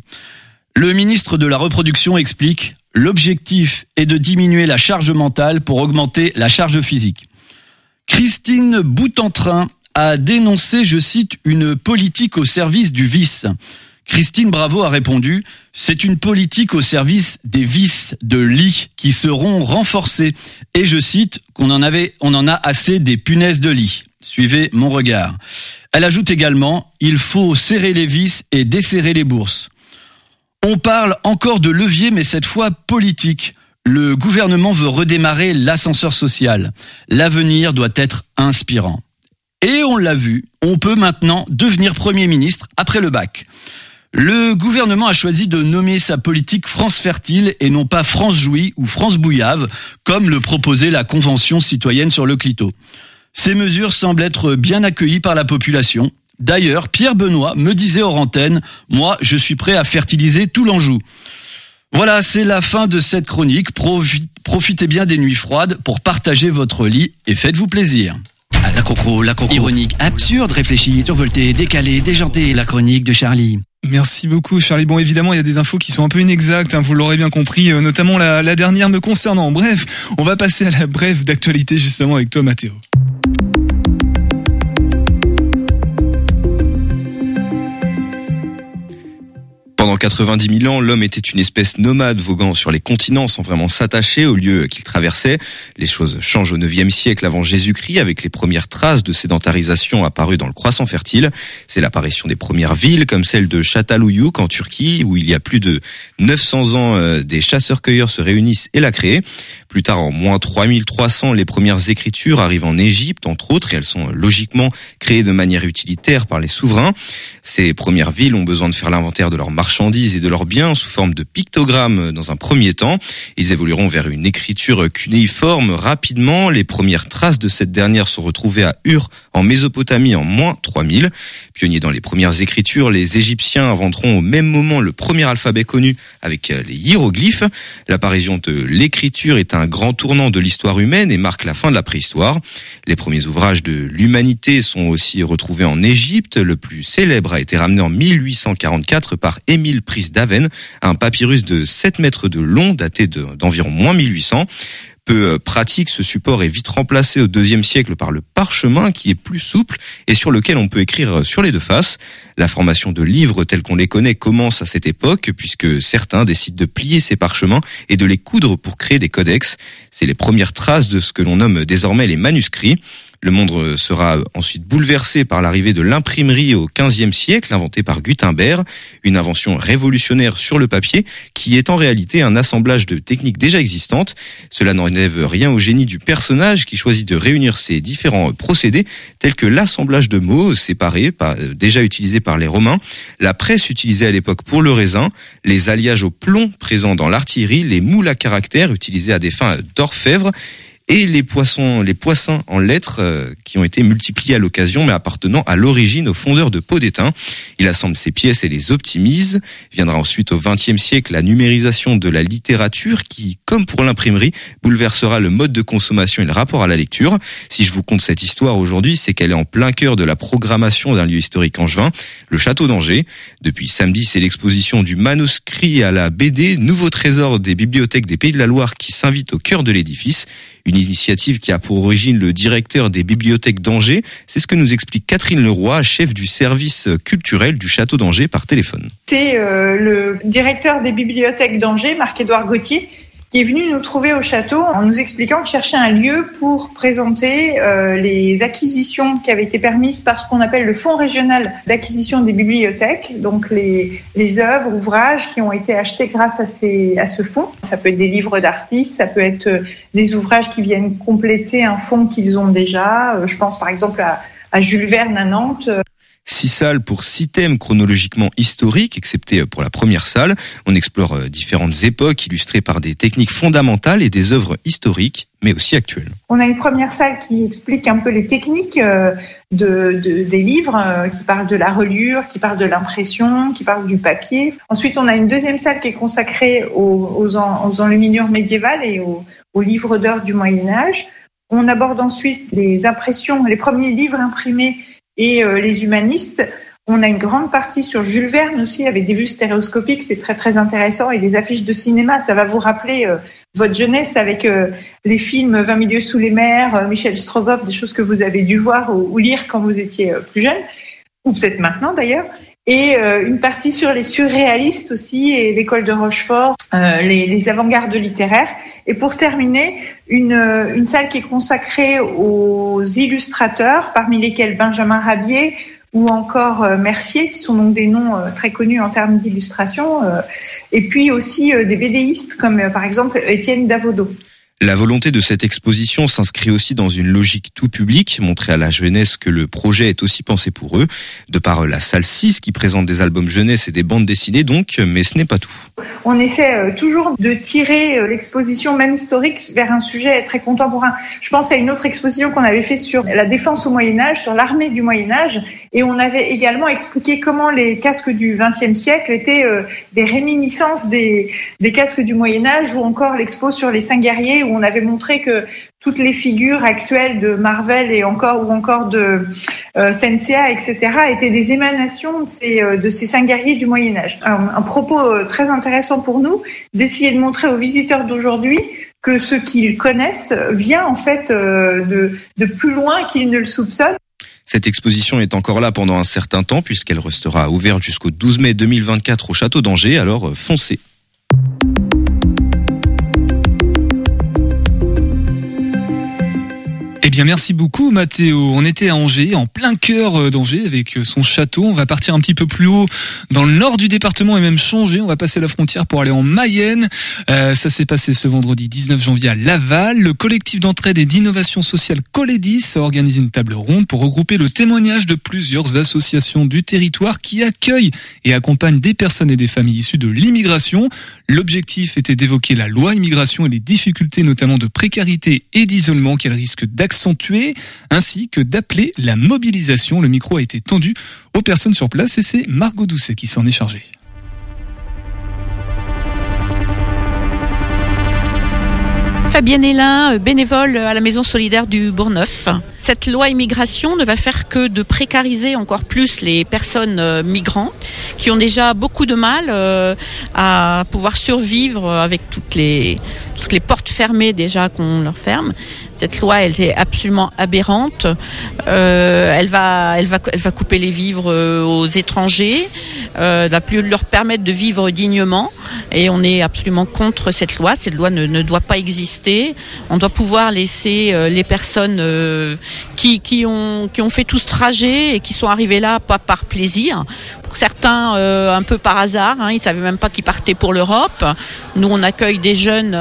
Le ministre de la Reproduction explique L'objectif est de diminuer la charge mentale pour augmenter la charge physique. Christine Boutentrin a dénoncé, je cite, une politique au service du vice. Christine Bravo a répondu, c'est une politique au service des vices de lit qui seront renforcés. Et je cite, qu'on en avait, on en a assez des punaises de lit. Suivez mon regard. Elle ajoute également, il faut serrer les vis et desserrer les bourses. On parle encore de levier, mais cette fois politique. Le gouvernement veut redémarrer l'ascenseur social. L'avenir doit être inspirant. Et on l'a vu, on peut maintenant devenir Premier ministre après le bac. Le gouvernement a choisi de nommer sa politique France Fertile et non pas France Jouy ou France Bouillave, comme le proposait la Convention citoyenne sur le clito. Ces mesures semblent être bien accueillies par la population. D'ailleurs, Pierre Benoît me disait hors antenne, moi, je suis prêt à fertiliser tout l'Anjou. Voilà, c'est la fin de cette chronique. Profi- Profitez bien des nuits froides pour partager votre lit et faites-vous plaisir. La crocro, la crocro. Ironique, absurde, réfléchi, survolté, décalé, déjanté, la chronique de Charlie. Merci beaucoup Charlie. Bon évidemment il y a des infos qui sont un peu inexactes, hein, vous l'aurez bien compris, euh, notamment la, dernière me concernant. Bref, on va passer à la brève d'actualité justement avec toi Mathéo. Pendant 90 000 ans, l'homme était une espèce nomade voguant sur les continents sans vraiment s'attacher au lieu qu'il traversait. Les choses changent au 9e siècle avant Jésus-Christ avec les premières traces de sédentarisation apparues dans le croissant fertile. C'est l'apparition des premières villes comme celle de Çatalhöyük en Turquie où il y a plus de 900 ans euh, des chasseurs-cueilleurs se réunissent et la créent. Plus tard, en moins 3300, les premières écritures arrivent en Égypte, entre autres, et elles sont logiquement créées de manière utilitaire par les souverains. Ces premières villes ont besoin de faire l'inventaire de leurs marchandises et de leurs biens sous forme de pictogrammes dans un premier temps. Ils évolueront vers une écriture cunéiforme rapidement. Les premières traces de cette dernière sont retrouvées à Ur, en Mésopotamie, en moins 3000. Pionniers dans les premières écritures, les Égyptiens inventeront au même moment le premier alphabet connu avec les hiéroglyphes. L'apparition de l'écriture est un grand tournant de l'histoire humaine et marque la fin de la préhistoire. Les premiers ouvrages de l'humanité sont aussi retrouvés en Égypte. Le plus célèbre a été ramené en 1844 par Émile Pris d'Aven, un papyrus de 7 mètres de long daté de- d'environ moins 1800. Peu euh, pratique, ce support est vite remplacé au deuxième siècle par le parchemin qui est plus souple et sur lequel on peut écrire euh, sur les deux faces. La formation de livres tels qu'on les connaît commence à cette époque puisque certains décident de plier ces parchemins et de les coudre pour créer des codex. C'est les premières traces de ce que l'on nomme désormais les manuscrits. Le monde sera ensuite bouleversé par l'arrivée de l'imprimerie au XVe siècle, inventée par Gutenberg, une invention révolutionnaire sur le papier, qui est en réalité un assemblage de techniques déjà existantes. Cela n'enlève rien au génie du personnage qui choisit de réunir ces différents procédés, tels que l'assemblage de mots séparés, par- euh, déjà utilisés par les Romains, la presse utilisée à l'époque pour le raisin, les alliages au plomb présents dans l'artillerie, les moules à caractère utilisés à des fins d'orfèvre, et les poissons, les poissons en lettres euh, qui ont été multipliés à l'occasion, mais appartenant à l'origine aux fondeurs de peau d'étain. Il assemble ces pièces et les optimise. Viendra ensuite au XXe siècle la numérisation de la littérature qui, comme pour l'imprimerie, bouleversera le mode de consommation et le rapport à la lecture. Si je vous conte cette histoire aujourd'hui, c'est qu'elle est en plein cœur de la programmation d'un lieu historique angevin, le château d'Angers. Depuis samedi, c'est l'exposition du manuscrit à la BD, nouveau trésor des bibliothèques des Pays de la Loire qui s'invite au cœur de l'édifice. Une initiative qui a pour origine le directeur des bibliothèques d'Angers. C'est ce que nous explique Catherine Leroy, chef du service culturel du château d'Angers par téléphone. C'est euh, le directeur des bibliothèques d'Angers, Marc-Édouard Gauthier, qui est venu nous trouver au château en nous expliquant qu'il cherchait un lieu pour présenter euh, les acquisitions qui avaient été permises par ce qu'on appelle le Fonds régional d'acquisition des bibliothèques, donc les, les œuvres, ouvrages qui ont été achetés grâce à, ces, à ce fonds. Ça peut être des livres d'artistes, ça peut être euh, des ouvrages qui viennent compléter un fonds qu'ils ont déjà. Euh, Je pense par exemple à, à Jules Verne à Nantes. Six salles pour six thèmes chronologiquement historiques, excepté pour la première salle. On explore euh, différentes époques illustrées par des techniques fondamentales et des œuvres historiques, mais aussi actuelles. On a une première salle qui explique un peu les techniques euh, de, de- des livres, euh, qui parle de la reliure, qui parle de l'impression, qui parle du papier. Ensuite, on a une deuxième salle qui est consacrée aux enluminures médiévales et aux, aux livres d'heures du Moyen Âge. On aborde ensuite les impressions, les premiers livres imprimés et euh, les humanistes. On a une grande partie sur Jules Verne aussi, avec des vues stéréoscopiques, c'est très très intéressant, et des affiches de cinéma. Ça va vous rappeler euh, votre jeunesse avec euh, les films 20 milieux sous les mers, euh, Michel Strogoff, des choses que vous avez dû voir ou, ou lire quand vous étiez plus jeune, ou peut-être maintenant d'ailleurs et euh, une partie sur les surréalistes aussi et l'école de Rochefort, euh, les, avant-gardes littéraires. Et pour terminer, une, euh, une salle qui est consacrée aux illustrateurs, parmi lesquels Benjamin Rabier ou encore Mercier, qui sont donc des noms très connus en termes d'illustration, et puis aussi des bédéistes comme par exemple Étienne Davodo. La volonté de cette exposition s'inscrit aussi dans une logique tout public, montrer à la jeunesse que le projet est aussi pensé pour eux, de par la salle 6 qui présente des albums jeunesse et des bandes dessinées donc, mais ce n'est pas tout. On essaie euh, toujours de tirer euh, l'exposition, même historique, vers un sujet très contemporain. Je pense à une autre exposition qu'on avait fait sur la défense au Moyen Âge, sur l'armée du Moyen Âge, et on avait également expliqué comment les casques du XXe siècle étaient euh, des réminiscences des, casques du Moyen Âge, ou encore l'expo sur les cinq guerriers, on avait montré que toutes les figures actuelles de Marvel et encore ou encore de euh, Senseiya, etc., étaient des émanations de ces, euh, de ces cinq guerriers du Moyen Âge. Un, propos euh, très intéressant pour nous, d'essayer de montrer aux visiteurs d'aujourd'hui que ce qu'ils connaissent vient en fait euh, de, plus loin qu'ils ne le soupçonnent. Cette exposition est encore là pendant un certain temps puisqu'elle restera ouverte jusqu'au 12 mai 2024 au château d'Angers, alors foncez. Bien, merci beaucoup, Mathéo. On était à Angers, en plein cœur euh, d'Angers, avec euh, son château. On va partir un petit peu plus haut, dans le nord du département, et même changer. On va passer la frontière pour aller en Mayenne. Euh, ça s'est passé ce vendredi 19 janvier à Laval. Le collectif d'entraide et d'innovation sociale Colédis a organisé une table ronde pour regrouper le témoignage de plusieurs associations du territoire qui accueillent et accompagnent des personnes et des familles issues de l'immigration. L'objectif était d'évoquer la loi immigration et les difficultés notamment de précarité et d'isolement qu'elle risque d'accentuer, ainsi que d'appeler la mobilisation. Le micro a été tendu aux personnes sur place et c'est Margot Doucet qui s'en est chargée. Fabienne Hélin, bénévole à la Maison Solidaire du Bourgneuf. Cette loi immigration ne va faire que de précariser encore plus les personnes euh, migrantes qui ont déjà beaucoup de mal euh, à pouvoir survivre avec toutes les, toutes les portes fermées déjà qu'on leur ferme. Cette loi, elle est absolument aberrante. Euh, elle va, elle va, elle va couper les vivres euh, aux étrangers, euh, va plus leur permettre de vivre dignement. Et on est absolument contre cette loi. Cette loi ne, ne doit pas exister. On doit pouvoir laisser euh, les personnes euh, qui, qui, ont, qui ont fait tout ce trajet et qui sont arrivés là pas par plaisir. Pour certains, euh, un peu par hasard. Hein, ils savaient même pas qu'ils partaient pour l'Europe. Nous, on accueille des jeunes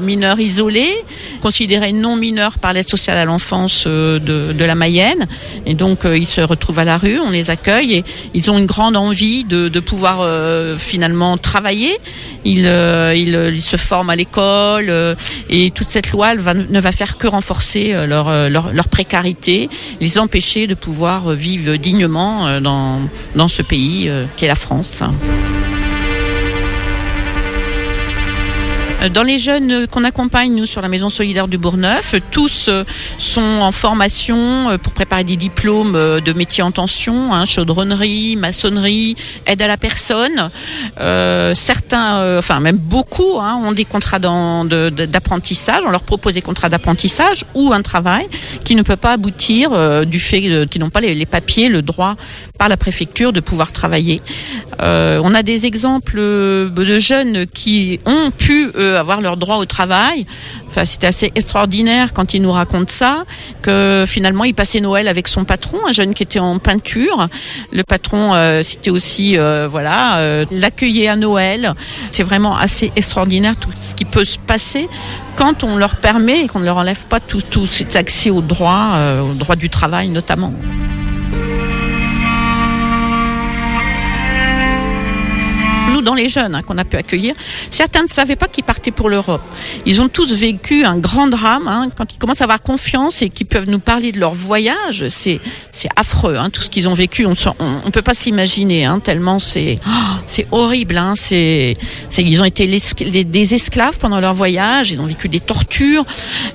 mineurs isolés, considérés non mineurs par l'aide sociale à l'enfance de, de la Mayenne. Et donc, ils se retrouvent à la rue. On les accueille et ils ont une grande envie de, de pouvoir euh, finalement travailler. Ils, euh, ils, euh, ils se forment à l'école euh, et toute cette loi va, ne va faire que renforcer leur, leur, leur précarité, les empêcher de pouvoir vivre dignement dans, dans ce pays qu'est la France. Dans les jeunes euh, qu'on accompagne, nous, sur la Maison Solidaire du Bourgneuf, euh, tous euh, sont en formation euh, pour préparer des diplômes euh, de métiers en tension, hein, chaudronnerie, maçonnerie, aide à la personne. Euh, certains, euh, enfin même beaucoup, hein, ont des contrats d'apprentissage. On leur propose des contrats d'apprentissage ou un travail qui ne peut pas aboutir euh, du fait qu'ils n'ont pas les, les papiers, le droit par la préfecture de pouvoir travailler. Euh, on a des exemples euh, de jeunes qui ont pu avoir leur droit au travail. Enfin, c'était assez extraordinaire quand ils nous racontent ça, que finalement il passait Noël avec son patron, un jeune qui était en peinture. Le patron, euh, c'était aussi, euh, voilà, euh, l'accueillait à Noël. C'est vraiment assez extraordinaire tout ce qui peut se passer quand on leur permet et qu'on ne leur enlève pas tout, tout cet accès au droit, au droit du travail notamment. Dans les jeunes hein, qu'on a pu accueillir, certains ne savaient pas qu'ils partaient pour l'Europe. Ils ont tous vécu un grand drame. hein. Quand ils commencent à avoir confiance et qu'ils peuvent nous parler de leur voyage, c'est c'est affreux. Hein, tout ce qu'ils ont vécu, on on peut pas s'imaginer. Hein, tellement c'est oh, c'est horrible. Hein, c'est ils ont été des, esclaves pendant leur voyage. Ils ont vécu des tortures.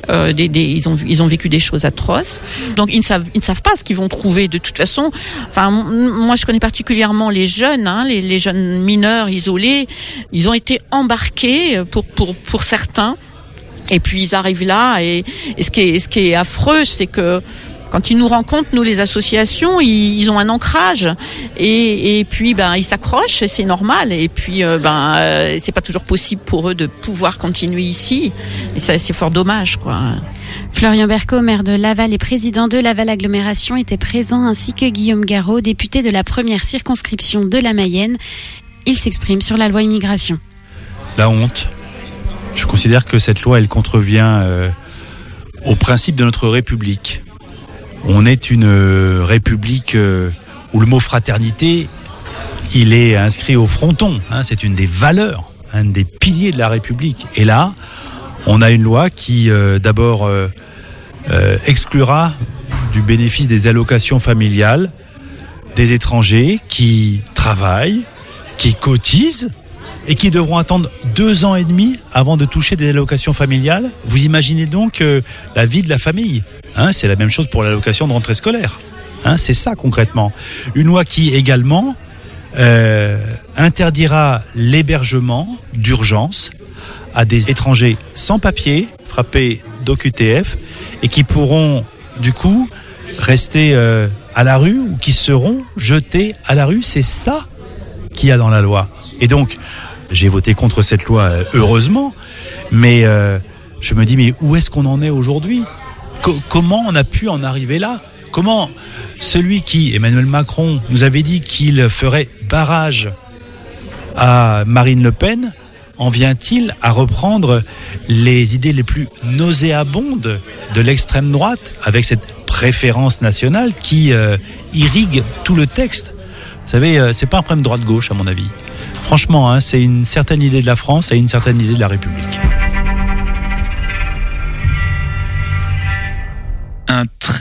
euh, des, des- ils ont ils ont vécu des choses atroces. Donc ils ne savent ils ne savent pas ce qu'ils vont trouver de toute façon. Enfin moi je connais particulièrement les jeunes, hein, les, les jeunes mineurs isolés. Ils ont été embarqués pour pour pour certains. Et puis ils arrivent là et, ce qui est ce qui est affreux, c'est que quand ils nous rencontrent, nous les associations, ils, ont un ancrage et, et puis ben ils s'accrochent, c'est normal. Et puis euh, ben euh, c'est pas toujours possible pour eux de pouvoir continuer ici. Et ça c'est fort dommage quoi. Florian Berco, maire de Laval et président de Laval Agglomération, était présent, ainsi que Guillaume Garot, député de la première circonscription de la Mayenne. Il s'exprime sur la loi immigration. la honte. Je considère que cette loi, elle contrevient euh, au principe de notre République. On est une euh, République euh, où le mot fraternité, il est inscrit au fronton. hein, c'est une des valeurs, un des piliers de la République. Et là, on a une loi qui, d'abord, exclura du bénéfice des allocations familiales des étrangers qui travaillent, qui cotisent et qui devront attendre deux ans et demi avant de toucher des allocations familiales. Vous imaginez donc euh, la vie de la famille. Hein, c'est la même chose pour l'allocation de rentrée scolaire. Hein, c'est ça concrètement. Une loi qui également euh, interdira l'hébergement d'urgence à des étrangers sans papier, frappés d'OQTF, et qui pourront du coup rester euh, à la rue ou qui seront jetés à la rue. C'est ça qu'il y a dans la loi. Et donc, j'ai voté contre cette loi, euh, heureusement, mais euh, je me dis, mais où est-ce qu'on en est aujourd'hui? Co- Comment on a pu en arriver là? Comment celui qui, Emmanuel Macron, nous avait dit qu'il ferait barrage à Marine Le Pen, en vient-il à reprendre les idées les plus nauséabondes de l'extrême droite avec cette préférence nationale qui euh, irrigue tout le texte? Vous savez, euh, c'est pas un problème droite-gauche à mon avis. Franchement, hein, c'est une certaine idée de la France et une certaine idée de la République.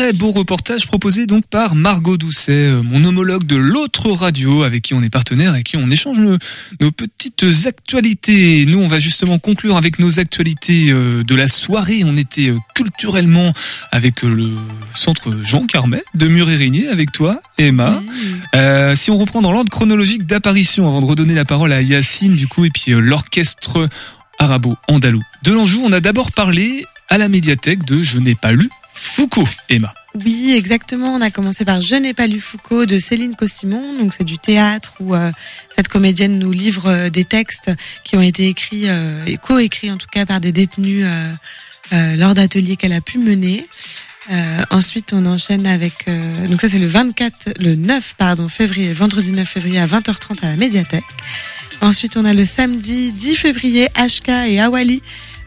Très beau reportage proposé donc par Margot Doucet, euh, mon homologue de l'autre radio avec qui on est partenaire et qui on échange nos, nos petites actualités. Nous, on va justement conclure avec nos actualités euh, de la soirée. On était euh, culturellement avec le centre Jean Carmet de Murérigné avec toi, Emma. Euh, si on reprend dans l'ordre chronologique d'apparition, avant de redonner la parole à Yacine, du coup, et puis l'orchestre arabo-andalou de l'Anjou, on a d'abord parlé à la médiathèque de Je n'ai pas lu Foucault, Emma. Oui, exactement. On a commencé par Je n'ai pas lu Foucault de Céline Cossimon. Donc c'est du théâtre où euh, cette comédienne nous livre euh, des textes qui ont été écrits euh, coécrits en tout cas par des détenus lors d'ateliers qu'elle a pu mener. Ensuite, on enchaîne avec donc ça c'est le 24, le 9 pardon février, vendredi 9 février à 20h30 à la médiathèque. Ensuite, on a le samedi 10 février HK et Awali.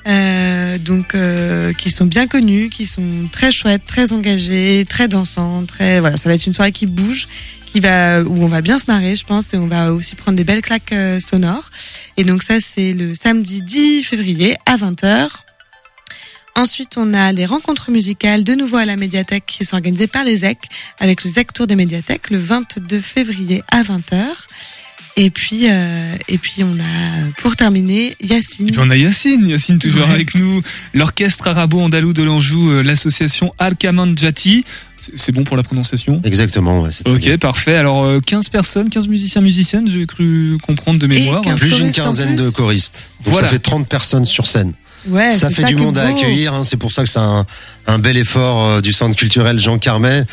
Euh, donc euh, qui sont bien connus, qui sont très chouettes, très engagés, très dansants, très voilà, ça va être une soirée qui bouge, qui va où on va bien se marrer, je pense, et on va aussi prendre des belles claques euh, sonores. Et donc ça c'est le samedi 10 février à 20h. Ensuite, on a les rencontres musicales de nouveau à la médiathèque qui sont organisées par les ZEC avec le ZEC Tour des médiathèques le 22 février à 20h. Et puis, euh, et puis on a pour terminer Yacine. Et puis on a Yacine, Yacine toujours avec nous, l'orchestre arabo-andalou de l'Anjou, euh, l'association Al-Kamanjati. C'est c'est bon pour la prononciation? Exactement, ouais, Ok, bien. parfait. Alors euh, 15 personnes, 15 musiciens, musiciennes, j'ai cru comprendre de mémoire. Plus une quinzaine de choristes. Donc Voilà. ça fait 30 personnes sur scène. Ouais, ça fait ça du monde à accueillir. hein. C'est pour ça que c'est un, un bel effort euh, du centre culturel Jean Carmet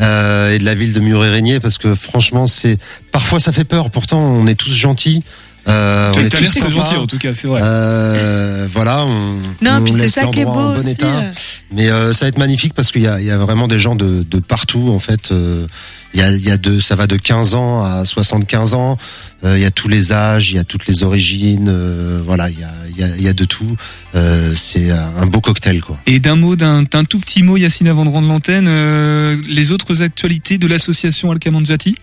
euh, et de la ville de Muré-Régnier parce que franchement, c'est parfois ça fait peur. Pourtant, on est tous gentils. Euh, on est tous gentil en tout cas, c'est vrai. Euh, voilà, on, Non, on puis c'est laisse ça qui est l'endroit en beau bon aussi, état. euh. Mais euh, ça va être magnifique parce qu'il y a, il y a vraiment des gens de, de partout en fait. Euh, Il y a, il y a de, ça va de 15 ans à 75 ans. Euh, il y a tous les âges, il y a toutes les origines. euh, voilà, il y a, il y, a, il y a de tout. Euh, c'est un beau cocktail quoi. Et d'un mot, d'un d'un tout petit mot, Yacine, avant de rendre l'antenne, euh, les autres actualités de l'association Al-Kamanjati Bah,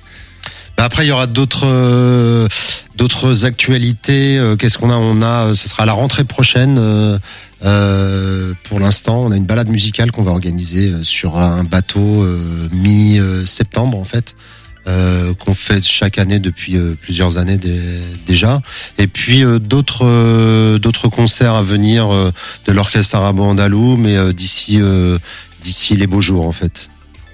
Après, il y aura d'autres euh, d'autres actualités. Euh, Qu'est-ce qu'on a? On a, euh, ce sera à la rentrée prochaine. euh, euh, pour l'instant, on a une balade musicale qu'on va organiser sur un bateau mi-septembre en fait, euh, qu'on fait chaque année depuis euh, plusieurs années dé- déjà. Et puis euh, d'autres d'autres concerts à venir de l'orchestre arabo-andalou, mais d'ici d'ici les beaux jours en fait.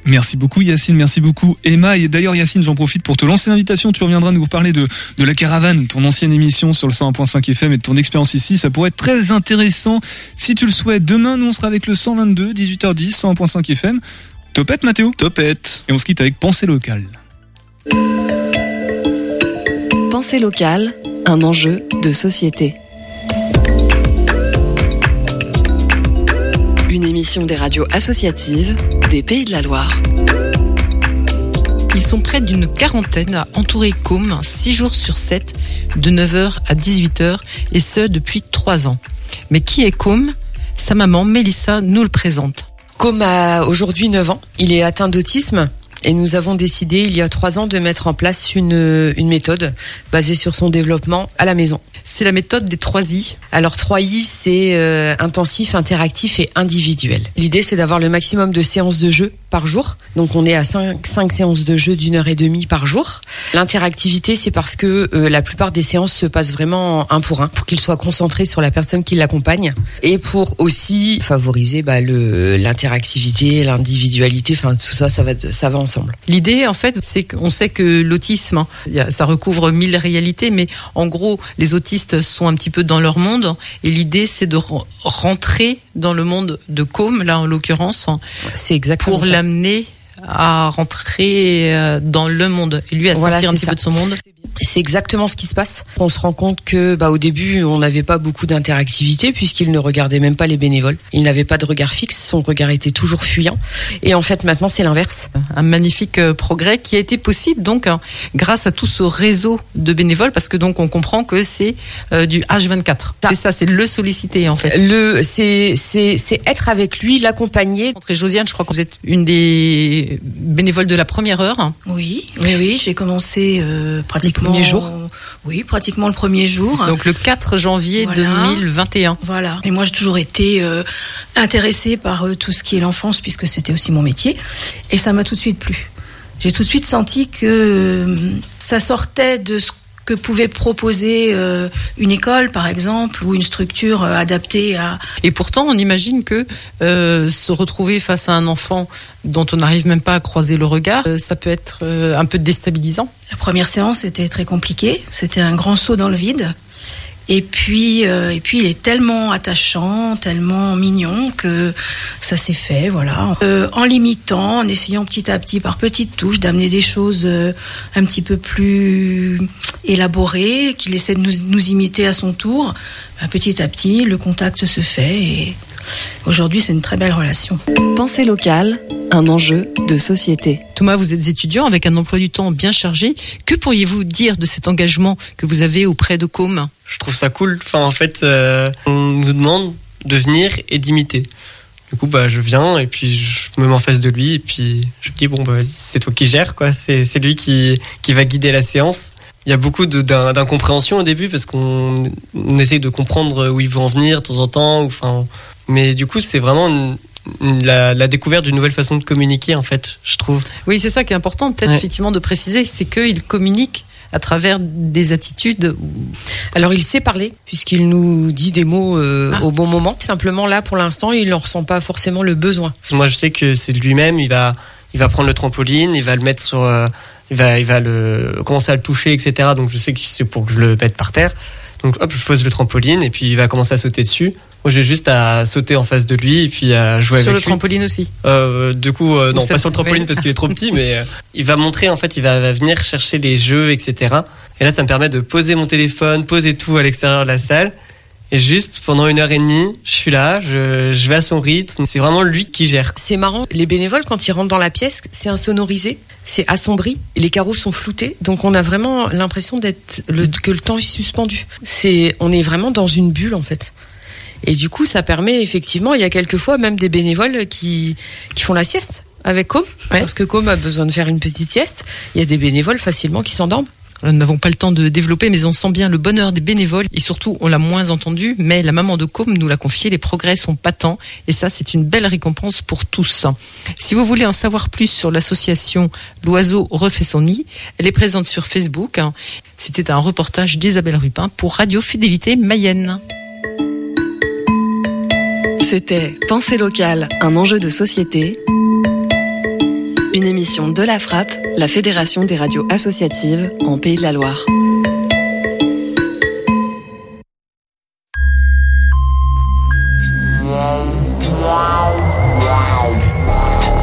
Merci beaucoup Yacine, merci beaucoup Emma. Et d'ailleurs Yacine, j'en profite pour te lancer l'invitation. Tu reviendras nous parler de, de la caravane, ton ancienne émission sur le 101.5 FM et de ton expérience ici. Ça pourrait être très intéressant si tu le souhaites. Demain, nous on sera avec le 122, 18h10, 101.5 FM. Topette Mathéo Topette. Et on se quitte avec Pensée locale. Pensée locale, un enjeu de société. Une émission des radios associatives des Pays de la Loire. Ils sont près d'une quarantaine à entourer Com 6 jours sur 7, de 9h à 18h, et ce depuis 3 ans. Mais qui est Com Sa maman, Mélissa, nous le présente. Com a aujourd'hui 9 ans. Il est atteint d'autisme. Et nous avons décidé il y a trois ans de mettre en place une, une méthode basée sur son développement à la maison. C'est la méthode des 3 I. Alors 3 I, c'est euh, intensif, interactif et individuel. L'idée, c'est d'avoir le maximum de séances de jeu par jour. Donc on est à 5, séances de jeu d'une heure et demie par jour. L'interactivité, c'est parce que euh, la plupart des séances se passent vraiment un pour un, pour qu'il soit concentré sur la personne qui l'accompagne et pour aussi favoriser bah, le- l'interactivité, l'individualité. Enfin, tout ça, ça va, ça va ensemble. L'idée, en fait, c'est qu'on sait que l'autisme, hein, ça recouvre mille réalités, mais en gros, les autistes sont un petit peu dans leur monde, et l'idée, c'est de re- rentrer dans le monde de Com, là en l'occurrence, c'est exactement pour l'amener à rentrer euh, dans le monde et lui à Voilà, sortir un petit ça. peu de son monde. C'est exactement ce qui se passe. On se rend compte que, bah, au début, on n'avait pas beaucoup d'interactivité puisqu'il ne regardait même pas les bénévoles. Il n'avait pas de regard fixe, son regard était toujours fuyant. Et en fait, maintenant, c'est l'inverse. Un magnifique euh, progrès qui a été possible donc hein, grâce à tout ce réseau de bénévoles parce que donc on comprend que c'est euh, du H24. C'est ça, c'est le solliciter en fait. Le, c'est, c'est, c'est être avec lui, l'accompagner. Et Josiane, je crois que vous êtes une des bénévoles de la première heure. Oui, oui, oui, j'ai commencé euh, pratiquement premier jour Oui, pratiquement le premier jour. Donc le 4 janvier Voilà. 2021. Voilà. Et moi, j'ai toujours été euh, intéressée par euh, tout ce qui est l'enfance, puisque c'était aussi mon métier. Et ça m'a tout de suite plu. J'ai tout de suite senti que euh, ça sortait de ce que pouvait proposer euh, une école, par exemple, ou une structure euh, adaptée à... Et pourtant, on imagine que euh, se retrouver face à un enfant dont on n'arrive même pas à croiser le regard, ça peut être un peu déstabilisant. La première séance était très compliquée. C'était un grand saut dans le vide. Et puis, euh, et puis, il est tellement attachant, tellement mignon que ça s'est fait, voilà. Euh, en limitant, en essayant petit à petit, par petites touches, d'amener des choses euh, un petit peu plus élaborées, qu'il essaie de nous, imiter à son tour. Ben, petit à petit, le contact se fait et aujourd'hui, c'est une très belle relation. Pensée locale, un enjeu de société. Thomas, vous êtes étudiant avec un emploi du temps bien chargé. Que pourriez-vous dire de cet engagement que vous avez auprès de Com je trouve ça cool. Enfin, en fait, euh, on nous demande de venir et d'imiter. Du coup, bah, je viens et puis je me mets en face de lui et puis je me dis bon, bah, vas-y, c'est toi qui gères, quoi. C'est, c'est lui qui, qui va guider la séance. Il y a beaucoup de, d'in- d'incompréhension au début parce qu'on on essaye de comprendre où il veut en venir de temps en temps. ou Enfin, mais du coup, c'est vraiment une- la, la découverte d'une nouvelle façon de communiquer, en fait, je trouve. Oui, c'est ça qui est important, peut-être Ouais. effectivement de préciser, c'est qu'il communique à travers des attitudes. Alors il sait parler puisqu'il nous dit des mots euh, au bon moment. Simplement là pour l'instant il n'en ressent pas forcément le besoin. Moi, je sais que c'est lui-même. Il va, il va prendre le trampoline, il va le mettre sur, euh, il va, il va le commencer à le toucher, etc. Donc, je sais que c'est pour que je le mette par terre. Donc, hop, je pose le trampoline et puis il va commencer à sauter dessus. Moi, j'ai juste à sauter en face de lui et puis à jouer Sur avec le lui. trampoline aussi. Euh, du coup, euh, non, pas sur le trampoline parce qu'il est trop petit, mais euh, il va montrer, en fait, il va, va venir chercher les jeux, etc. Et là, ça me permet de poser mon téléphone, poser tout à l'extérieur de la salle. Et juste pendant une heure et demie, je suis là, je, je vais à son rythme. C'est vraiment lui qui gère. C'est marrant, les bénévoles quand ils rentrent dans la pièce, c'est insonorisé, c'est assombri, les carreaux sont floutés, donc on a vraiment l'impression d'être le, que le temps est suspendu. C'est, on est vraiment dans une bulle en fait. Et du coup, ça permet effectivement, il y a quelquefois même des bénévoles qui, qui font la sieste avec Com Parce que Com a besoin de faire une petite sieste. Il y a des bénévoles facilement qui s'endorment. Nous n'avons pas le temps de développer, mais on sent bien le bonheur des bénévoles et surtout, on l'a moins entendu, mais la maman de Com nous l'a confié, les progrès sont patents et ça, c'est une belle récompense pour tous. Si vous voulez en savoir plus sur l'association L'oiseau refait son nid, elle est présente sur Facebook. C'était un reportage d'Isabelle Rupin pour Radio Fidélité Mayenne. C'était Pensée locale, un enjeu de société. Une émission de la Frappe, la Fédération des radios associatives en Pays de la Loire.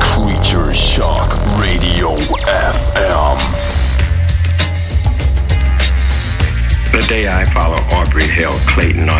Creature Shock Radio FM. The day I follow Aubrey Hill Clayton on